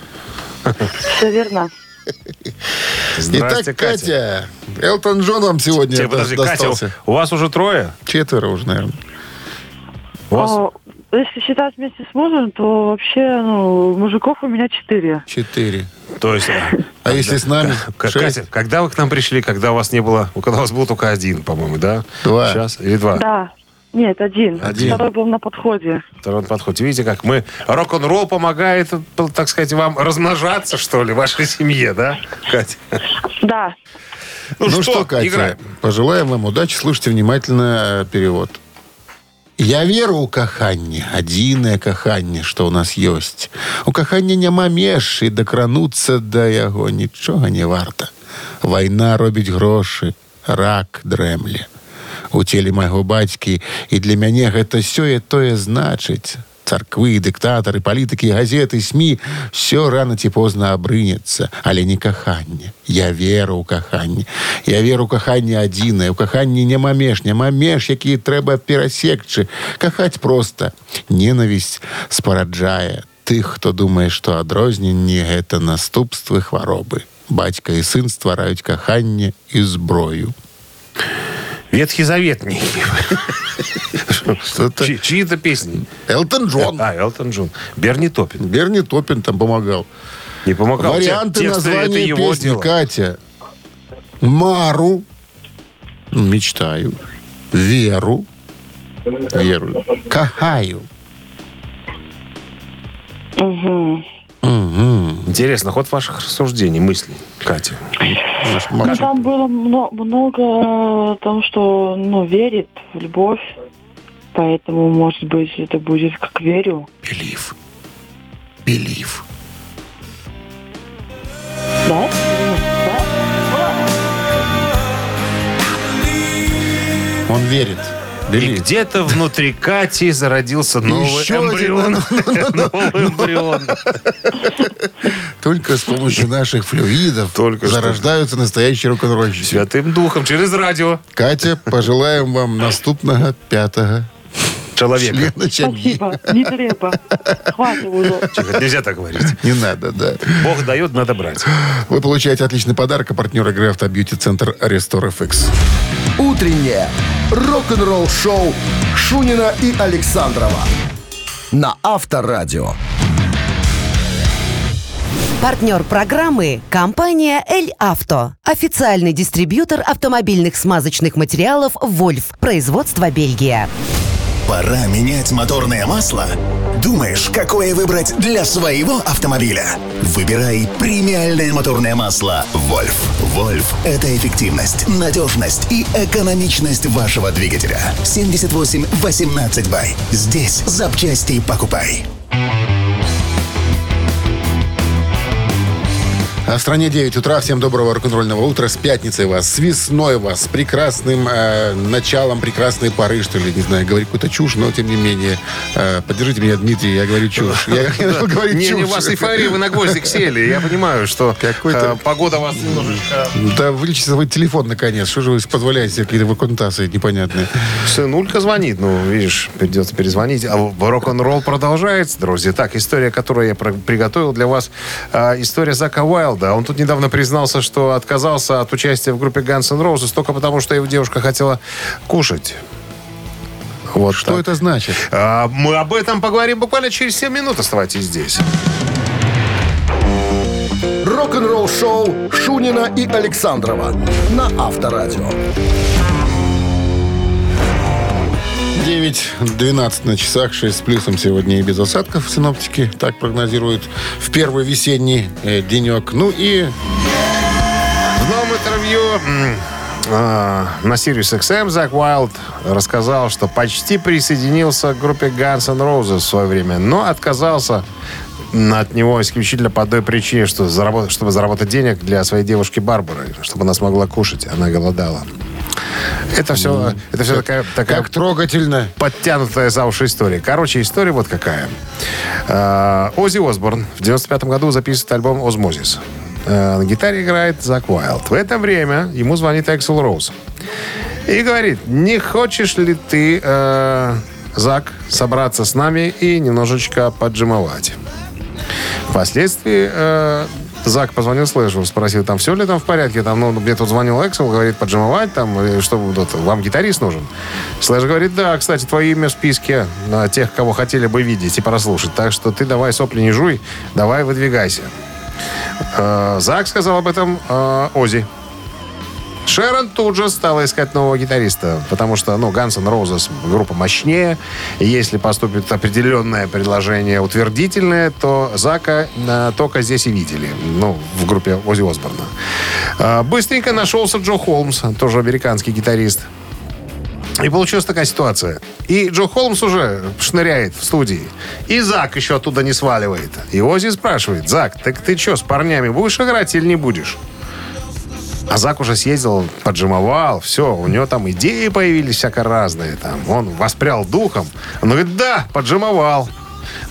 Все верно. Итак, Катя. Элтон Джон вам сегодня Тебе, до- подожди, достался. Катя, у вас уже трое? Четверо уже, наверное. У вас... О, если считать вместе с мужем, то вообще, ну, мужиков у меня четыре. Четыре. То есть... А если с нами? Катя, когда вы к нам пришли, когда у вас не было... Когда у вас был только один, по-моему, да? Два. Сейчас? Или два? Да. Нет, один. Один. Второй был на подходе. Второй подход. Видите, как мы... Рок-н-ролл помогает, так сказать, вам размножаться, что ли, вашей семье, да, Катя? Да. Ну, что, Катя, играем? пожелаем вам удачи. Слушайте внимательно э, перевод. Я веру у кахання, адзінае каханне, што ў нас ёсць. У кахання няма меж і дакрануцца да яго нічога не варта. Вайна робіць грошы, рак дрэмле. У целе майго бацькі і для мяне гэта сёе тое значыць. Царквы, дыктатары, палітыкі, газеты, СМі все рано ці позна абрынецца, але не каханне. Я веру ў каханне. Я веру каханне адзінае. У каханні няма меж, няма меж, якія трэба перасекчы. Кахаць проста. Ненавісць спараджае тых, хто думае, што адрозненне гэта наступствы хваробы. Бацька і сын ствараюць каханне і зброю. Ветхий Чьи- Чьи-то песни. Элтон Джон. А, Элтон Джон. Берни Топпин. Берни Топпин там помогал. Не помогал. Варианты названия его песни. дело. Катя. Мару. Мечтаю. Веру. Веру. Кахаю. Угу. Интересно, ход ваших рассуждений, мыслей, Катя. Наш Ну, там было мно- много о том, что, ну, верит в любовь. Поэтому, может быть, это будет как верю. Белив. Белив. Да? Он верит. И Белив. где-то внутри Кати зародился новый Еще эмбрион. (laughs) Новый эмбрион. Только с помощью наших флюидов Только что. зарождаются настоящие рок-н-ролльщики. Святым духом через радио. Катя, пожелаем вам наступного пятого Человека. члена семьи. Спасибо. Не треба. Хватит уже. Чего, Нельзя так говорить. Не надо, да. Бог дает, надо брать. Вы получаете отличный подарок, а партнер игры «Автобьюти-центр Рестор FX». Утреннее рок-н-ролл-шоу Шунина и Александрова на Авторадио. Партнер программы – компания «Эль Авто». Официальный дистрибьютор автомобильных смазочных материалов «Вольф». Производство Бельгия. Пора менять моторное масло? Думаешь, какое выбрать для своего автомобиля? Выбирай премиальное моторное масло «Вольф». «Вольф» — это эффективность, надежность и экономичность вашего двигателя. 78-18 бай. Здесь запчасти покупай. В стране 9 утра. Всем доброго рок-н-ролльного утра. С пятницей вас, с весной вас, с прекрасным э, началом прекрасной поры, что ли. Не знаю, говорю какую-то чушь, но тем не менее. Э, поддержите меня, Дмитрий, я говорю чушь. Я (laughs) говорю Не, не, у чушь. вас эйфория, вы на гвоздик сели. Я понимаю, что э, погода вас немножечко... Да вылечите свой телефон, наконец. Что же вы позволяете себе какие-то выконтации непонятные? Сынулька звонит, ну, видишь, придется перезвонить. А рок-н-ролл продолжается, друзья. Так, история, которую я приготовил для вас, а, история Зака Уайлда. Он тут недавно признался, что отказался от участия в группе Guns N' Roses только потому, что его девушка хотела кушать. Вот Что так. это значит? А, мы об этом поговорим буквально через 7 минут. Оставайтесь здесь. Рок-н-ролл-шоу Шунина и Александрова на Авторадио. 9.12 на часах, 6 с плюсом сегодня и без осадков синоптики. Так прогнозируют в первый весенний э, денек. Ну и В новом интервью а, на Sirius XM Зак Уайлд рассказал, что почти присоединился к группе Guns N' Roses в свое время, но отказался от него исключительно по той причине, что заработ- чтобы заработать денег для своей девушки Барбары, чтобы она смогла кушать, она голодала. Это все, это все такая, такая как трогательно. подтянутая за уши история. Короче, история вот какая. Э, Оззи Осборн в 95 году записывает альбом «Озмозис». Э, На гитаре играет Зак Уайлд. В это время ему звонит Эксел Роуз. И говорит, не хочешь ли ты, э, Зак, собраться с нами и немножечко поджимовать? Впоследствии э, Зак позвонил Слэшу, спросил, там все ли там в порядке, там, ну, мне тут звонил Эксел, говорит, поджимовать там, или что, вот, вам гитарист нужен? Слэш говорит, да, кстати, твое имя в списке на тех, кого хотели бы видеть и прослушать, так что ты давай сопли не жуй, давай выдвигайся. Э, Зак сказал об этом э, Ози. Шерон тут же стала искать нового гитариста, потому что, ну, Guns N' Roses группа мощнее. Если поступит определенное предложение утвердительное, то Зака э, только здесь и видели, ну, в группе Ози Осборна. Э, быстренько нашелся Джо Холмс, тоже американский гитарист. И получилась такая ситуация. И Джо Холмс уже шныряет в студии. И Зак еще оттуда не сваливает. И Ози спрашивает, Зак, так ты что, с парнями будешь играть или не будешь? А Зак уже съездил, поджимовал, все, у него там идеи появились всяко разные. Там. Он воспрял духом. Он говорит, да, поджимовал.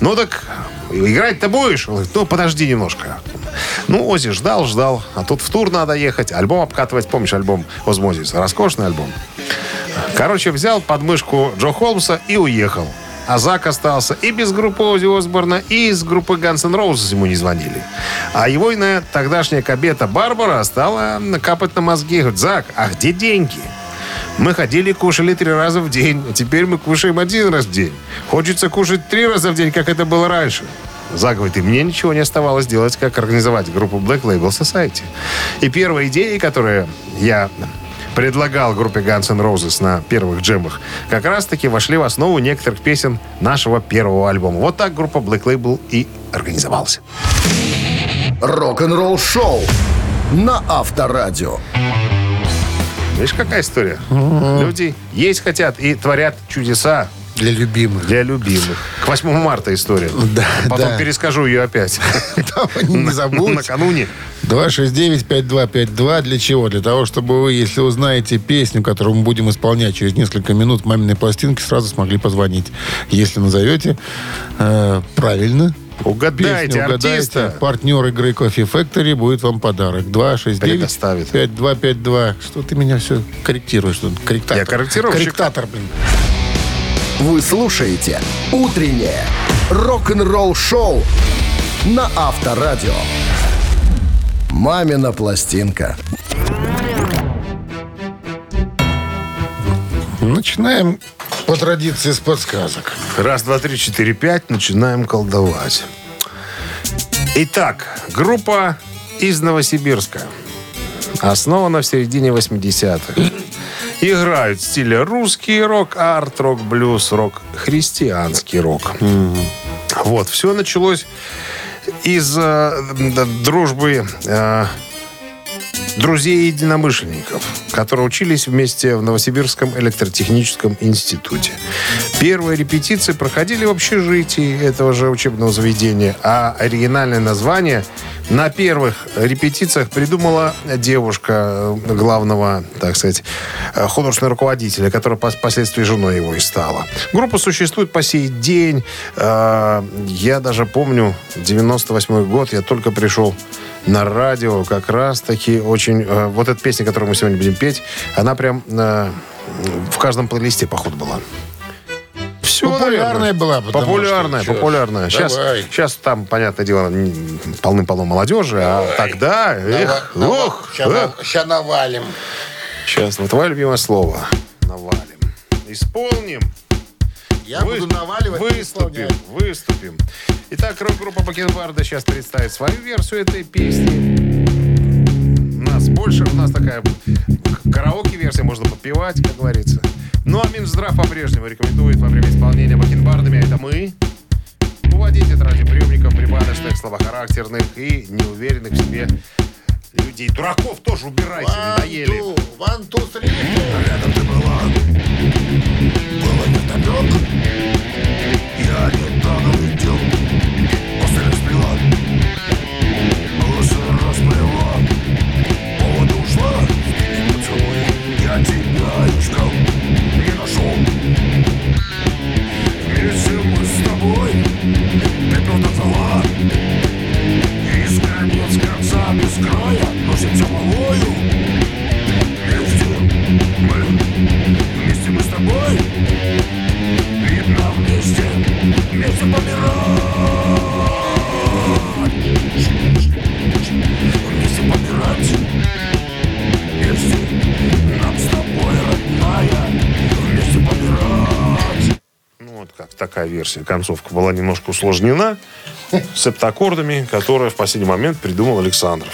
Ну так, играть-то будешь? Он говорит, ну подожди немножко. Ну, Ози ждал, ждал. А тут в тур надо ехать, альбом обкатывать. Помнишь альбом Озмозис? Роскошный альбом. Короче, взял подмышку Джо Холмса и уехал. А Зак остался и без группы Ози Осборна, и из группы Guns N' Roses ему не звонили. А его иная тогдашняя кабета Барбара стала капать на мозги. Говорит, Зак, а где деньги? Мы ходили, кушали три раза в день, а теперь мы кушаем один раз в день. Хочется кушать три раза в день, как это было раньше. Заговор, и мне ничего не оставалось делать, как организовать группу Black Label Society. И первая идея, которую я предлагал группе Guns N' Roses на первых джемах, как раз-таки вошли в основу некоторых песен нашего первого альбома. Вот так группа Black Label и организовалась. Рок-н-ролл шоу на Авторадио. Видишь, какая история? Люди есть хотят и творят чудеса Для любимых. для любимых. К 8 марта история. Да, Потом да. перескажу ее опять. (laughs) Не забудь. Накануне. 269-5252. Для чего? Для того, чтобы вы, если узнаете песню, которую мы будем исполнять через несколько минут маминой пластинки, сразу смогли позвонить. Если назовете э, правильно, Угадайте песню артиста. партнер игры Coffee Factory будет вам подарок. 269 Предоставит. 5252. Что ты меня все корректируешь? Корректатор. Я корректировщик. Корректатор, блин. Вы слушаете «Утреннее рок-н-ролл-шоу» на Авторадио. «Мамина пластинка». Начинаем по традиции с подсказок. Раз, два, три, четыре, пять. Начинаем колдовать. Итак, группа из Новосибирска. Основана в середине 80-х. Играют в стиле русский рок, арт-рок, блюз, рок, христианский рок. Вот, все началось из э, дружбы э, друзей единомышленников, которые учились вместе в Новосибирском электротехническом институте. Первые репетиции проходили в общежитии этого же учебного заведения, а оригинальное название на первых репетициях придумала девушка э, главного, так сказать, э, художественного руководителя, которая пос- впоследствии женой его и стала. Группа существует по сей день. Э, Я даже помню, 98 год, я только пришел на радио, как раз таки очень... Вот эта песня, которую мы сегодня будем петь, она прям в каждом плейлисте, походу, была. Все, Популярная была, Популярная, что, популярная. Сейчас, Давай. сейчас там, понятное дело, полным-полно молодежи, а тогда... Эх, ох, эх. Сейчас навалим. Сейчас, вот твое любимое слово. Навалим. Исполним. Я Вы- буду наваливать. Выступим, выступим. Итак, рок-группа Бакенбарда сейчас представит свою версию этой песни. У нас больше, у нас такая караоке-версия, можно подпевать, как говорится. Ну, а Минздрав по-прежнему рекомендует во время исполнения Бакенбардами, а это мы, уводить от радиоприемников припадочных, слабохарактерных и неуверенных в себе людей. Дураков тоже убирайте, надоели. One, two, one, two, three. Рядом ты была, было невдомек. Я недавно видел, версия. Концовка была немножко усложнена септаккордами, которые в последний момент придумал Александров.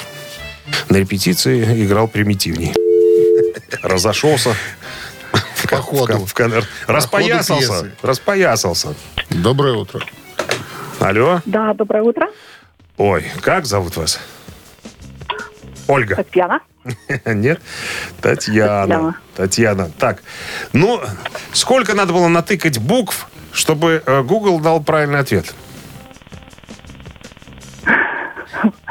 На репетиции играл примитивней. Разошелся. По ходу. В кон- Распоясался. Распоясался. Доброе утро. Алло. Да, доброе утро. Ой, как зовут вас? Ольга. Татьяна. (laughs) Нет? Татьяна. Татьяна. Так, ну, сколько надо было натыкать букв, чтобы э, Google дал правильный ответ? (laughs)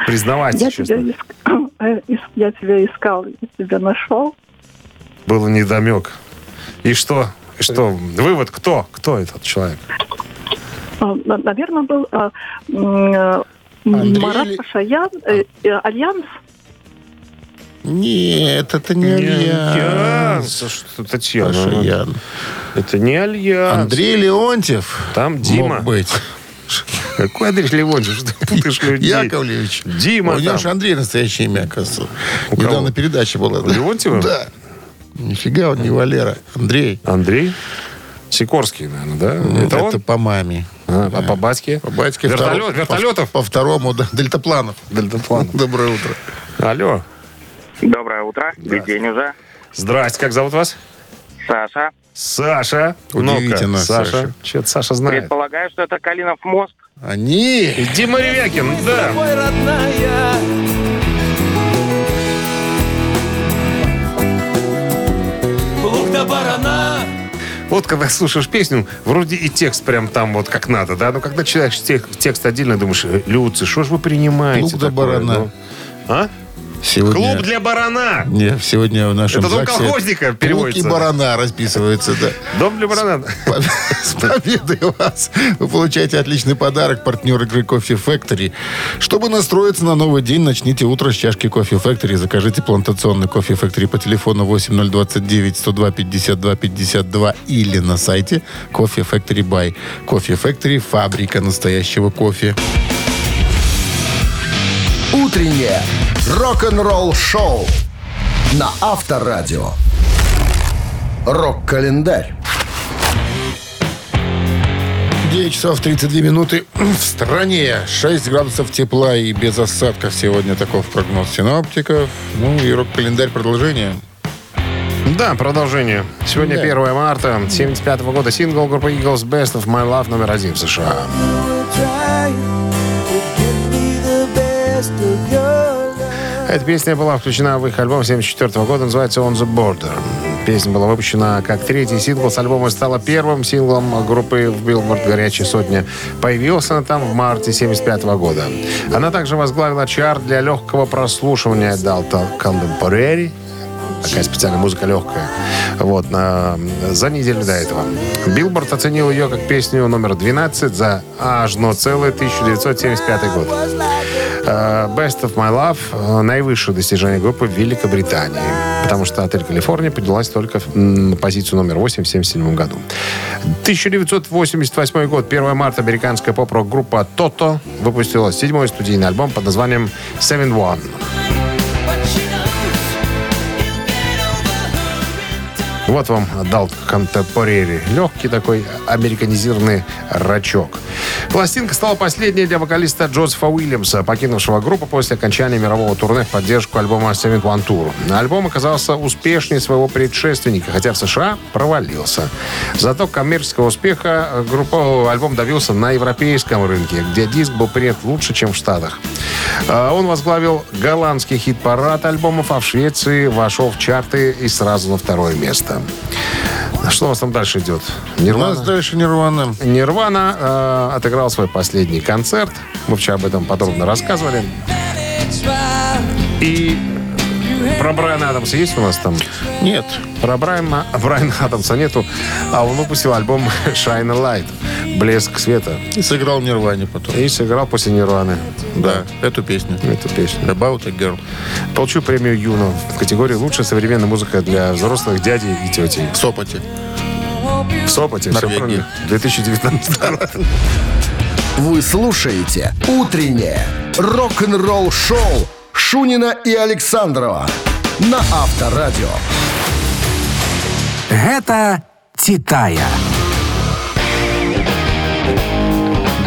Признавайтесь, Я честно. тебя, иск- (clears throat) э, я тебя искал, я тебя нашел. Было недомек. И что? И что? Вывод, кто? Кто этот человек? А, на- Наверное, был а, э, Марат Пашаян, э, Альянс. Нет, это не Альянс. Альянс. А Что, Татьяна? Пашаян. Это не Альянс. Андрей Леонтьев. Там Дима. Мог быть. Какой Андрей Леонтьев? Что ты путаешь людей? Яковлевич. Дима У него же Андрей настоящее имя, оказывается. У кого? Недавно передача была. У Леонтьева? Да. Нифига он не Валера. Андрей. Андрей Сикорский, наверное, да? Это, Это он? по маме. А, а по батьке? По батьке Вертолет- второ- вертолетов? По, по второму, да, дельтапланов. Дельтаплан. Доброе утро. Алло. Доброе утро. Ведь день уже. Здрасте, как зовут вас? Саша. Саша. Удивительно, Саша. Саша. Че-то Саша знает. Предполагаю, что это Калинов мост. Они... Дима Ревякин, да. Вот когда слушаешь песню, вроде и текст прям там вот как надо, да? Но когда читаешь тек- текст отдельно, думаешь, «Э, Люци, что ж вы принимаете? Для такое, барана. ну?» А? Сегодня... Клуб для барана. Не, сегодня в нашем Это дом ЗАГСе колхозника и переводится. барана расписывается, да. Дом для барана. (laughs) С победой вас! Вы получаете отличный подарок, партнер игры Coffee Factory. Чтобы настроиться на новый день, начните утро с чашки Coffee Factory. Закажите плантационный Coffee Factory по телефону 8029 102 52 52 или на сайте Coffee Factory Buy. Coffee Factory – фабрика настоящего кофе. Утреннее рок-н-ролл-шоу на Авторадио. Рок-календарь. 9 часов 32 минуты в стране. 6 градусов тепла и без осадков сегодня таков прогноз синоптиков. Ну и рок-календарь продолжение. Да, продолжение. Сегодня Да. 1 марта 75 года. Сингл группы Eagles Best of My Love номер один в США. Эта песня была включена в их альбом 74 года, называется On the Border. Песня была выпущена как третий сингл с альбома и стала первым синглом группы в Billboard «Горячая сотня». Появился она там в марте 75 года. Она также возглавила чарт для легкого прослушивания Adult Contemporary. Такая специальная музыка легкая. Вот, на- за неделю до этого. Билборд оценил ее как песню номер 12 за аж но целый 1975 год. Э, Best of My Love э, наивысшее достижение группы в Великобритании, потому что отель Калифорния поднялась только на позицию номер 8 в 1977 году. 1988 год, 1 марта, американская поп-рок группа Toto выпустила седьмой студийный альбом под названием Seven One. Вот вам дал контемпорери. Легкий такой американизированный рачок. Пластинка стала последней для вокалиста Джозефа Уильямса, покинувшего группу после окончания мирового турне в поддержку альбома Seven One Tour. Альбом оказался успешнее своего предшественника, хотя в США провалился. Зато коммерческого успеха группа альбом добился на европейском рынке, где диск был принят лучше, чем в Штатах. А, Он возглавил голландский хит-парад альбомов, а в Швеции вошел в чарты и сразу на второе место. Что у вас там дальше идет? У Нирвана? нас дальше Нирвана. Нирвана э, отыграл свой последний концерт. Мы вчера об этом подробно рассказывали. И про Брайана Адамса есть у нас там? Нет. Про Брайана, Брайана Адамса нету, а он выпустил альбом Shine a Light. Блеск света. И сыграл в Нирване потом. И сыграл после Нирваны Да, эту песню. эту песню. About a Girl. Получил премию Юно в категории «Лучшая современная музыка для взрослых дядей и тетей». В Сопоте. В Сопоте. Все Норвегии. правильно. 2019 год. Вы слушаете «Утреннее рок-н-ролл-шоу» Шунина и Александрова на Авторадио. Гэта Титая.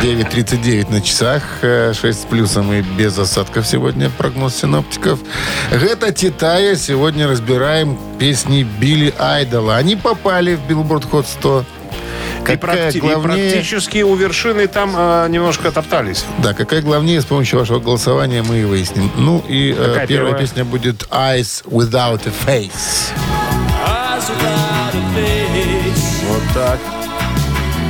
9.39 на часах, э, 6 с плюсом и без осадков сегодня прогноз синоптиков. Это Титая. Сегодня разбираем песни Билли Айдола. Они попали в Billboard Hot 100. И, Какая практи- и главнее... практически у вершины там э, немножко топтались. Да, какая главнее, с помощью вашего голосования мы и выясним. Ну и э, первая первая? песня будет Eyes Without a Face. Вот так.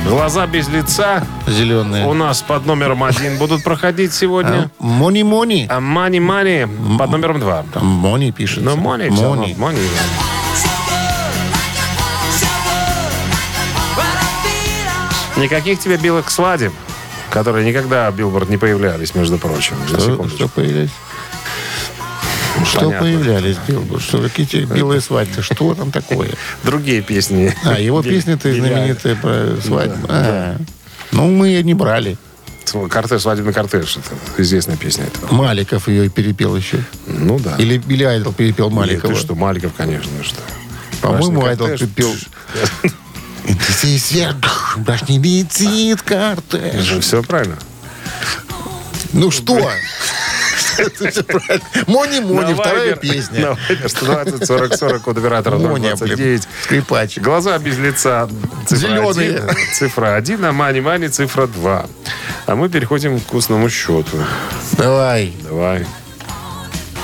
Глаза без лица Зеленые. у нас под номером один будут проходить сегодня. Мони Мони. А Money Money под номером два. Мони пишет. Ну, всё равно, Мони. Никаких тебе белых свадеб, которые никогда Билборд не появлялись, между прочим. Что, что появились? Что понятно. появлялись, Билборд? Что какие белые (laughs) свадьбы? Что там такое? Другие песни. А, его песни-то знаменитые про свадьбу. А, Ну, мы ее не брали. Кортеж, свадебный кортеж. Это известная песня. Это. Маликов ее перепел еще. Ну да. Или Билли Айдол перепел Нет, Маликова. ты что, Маликов, конечно, что. По-моему, Айдол кортеж. (laughs) пел. Здесь вверх, башни летит кортеж. Все правильно. Ну что? Мони-мони, На вторая песня. На Viber 120 40 40 код оператора Моня, 029. блин, скрипач. Глаза без лица. Зеленые. цифра 1, а мани-мани цифра 2. А мы переходим к вкусному счету. Давай. Давай.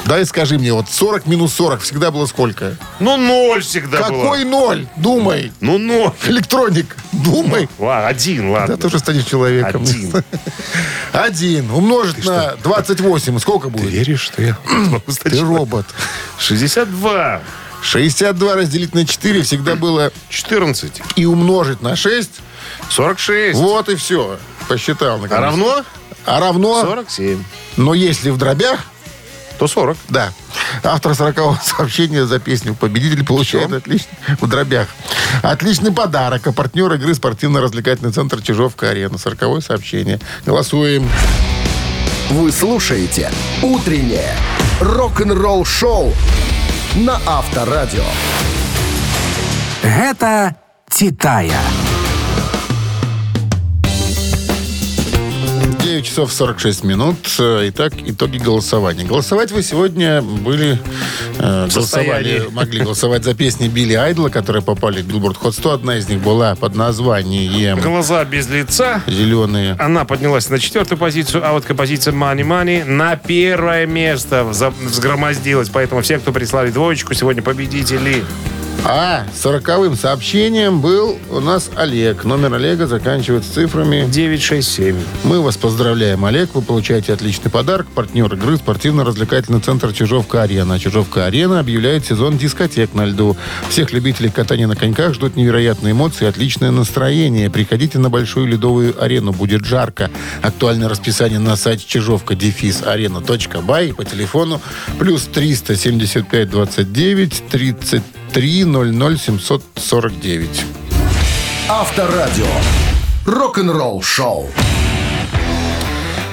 Дай скажи мне, вот 40 минус 40 всегда было сколько? Ну, ноль всегда Какой было. ноль? Думай. Ну, ноль. Электроник, думай. Ладно, один, ладно. Да ты уже станешь человеком. Один. (laughs) Один умножить на 28. Сколько будет? Веришь, что я (clears throat) могу стать Ты робот. 62. 62 разделить на 4 всегда было 14. и умножить на 6. 46. Вот и все. Посчитал. наконец. А равно? А равно? 47. Но если в дробях, То 40. да. Автор 40 (laughs) сообщения за песню «Победитель» получает отличный в дробях. Отличный подарок. А партнер игры спортивно-развлекательный центр «Чижовка-арена». 40 сообщение. Голосуем. Вы слушаете «Утреннее рок-н-ролл-шоу» на Авторадио. Гэта «Титая». 9 часов 46 минут. Э, Итак, итоги голосования. Голосовать вы сегодня были... э, голосовали, могли голосовать за песни Билли Айдла, которые попали в Billboard Hot 100. Одна из них была под названием Глаза без лица. «Зеленые». Она поднялась на четвертую позицию, а вот композиция Mony Mony на первое место взгромоздилась. Поэтому все, кто прислали двоечку, сегодня победители. А сороковым сообщением был у нас Олег. Номер Олега заканчивается цифрами. 967. Мы вас поздравляем, Олег. Вы получаете отличный подарок. Партнер игры спортивно-развлекательный центр «Чижовка-арена». «Чижовка-арена» объявляет сезон дискотек на льду. Всех любителей катания на коньках ждут невероятные эмоции и отличное настроение. Приходите на большую ледовую арену. Будет жарко. Актуальное расписание на сайте чижовка дефис арена.бай по телефону плюс 375 29 33 00 749. Авторадио. Рок-н-ролл-шоу.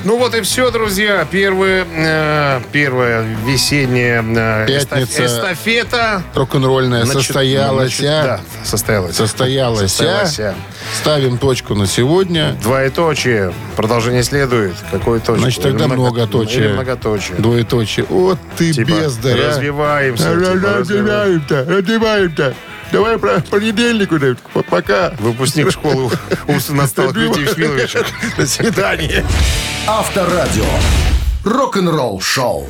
Ну вот и все, друзья. Первое, э, первая весенняя э, Пятница. эстаф- эстафета. Рок-н-ролльная Значит, состоялась. значит, Да, состоялась. Состоялась. Состоялась. Ставим точку на сегодня. Двоеточие. Продолжение следует. Какое точка? Значит, тогда Или много- многоточие. Или многоточие. Двоеточие. Вот ты Типа, бездарь, а. развиваемся, типа, Развиваем-то, развиваем-то. Давай про понедельник уже. Пока. Выпускник школы умственно отсталых Дмитрий Шмилович. До свидания. Авторадио. Рок-н-ролл-шоу.